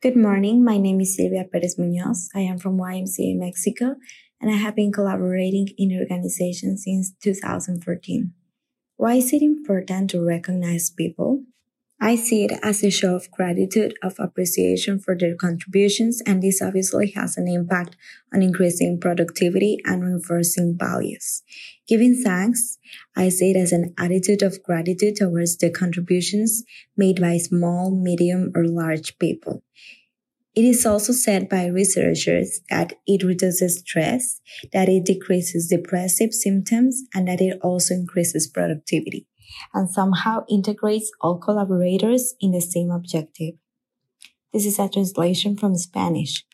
Good morning. My name is Silvia Perez Munoz. I am from YMCA Mexico, and I have been collaborating in the organization since 2014. Why is it important to recognize people? I see it as a show of gratitude, of appreciation for their contributions, and this obviously has an impact on increasing productivity and reinforcing values. Giving thanks, I see it as an attitude of gratitude towards the contributions made by small, medium, or large people. It is also said by researchers that it reduces stress, that it decreases depressive symptoms, and that it also increases productivity and somehow integrates all collaborators in the same objective. This is a translation from Spanish.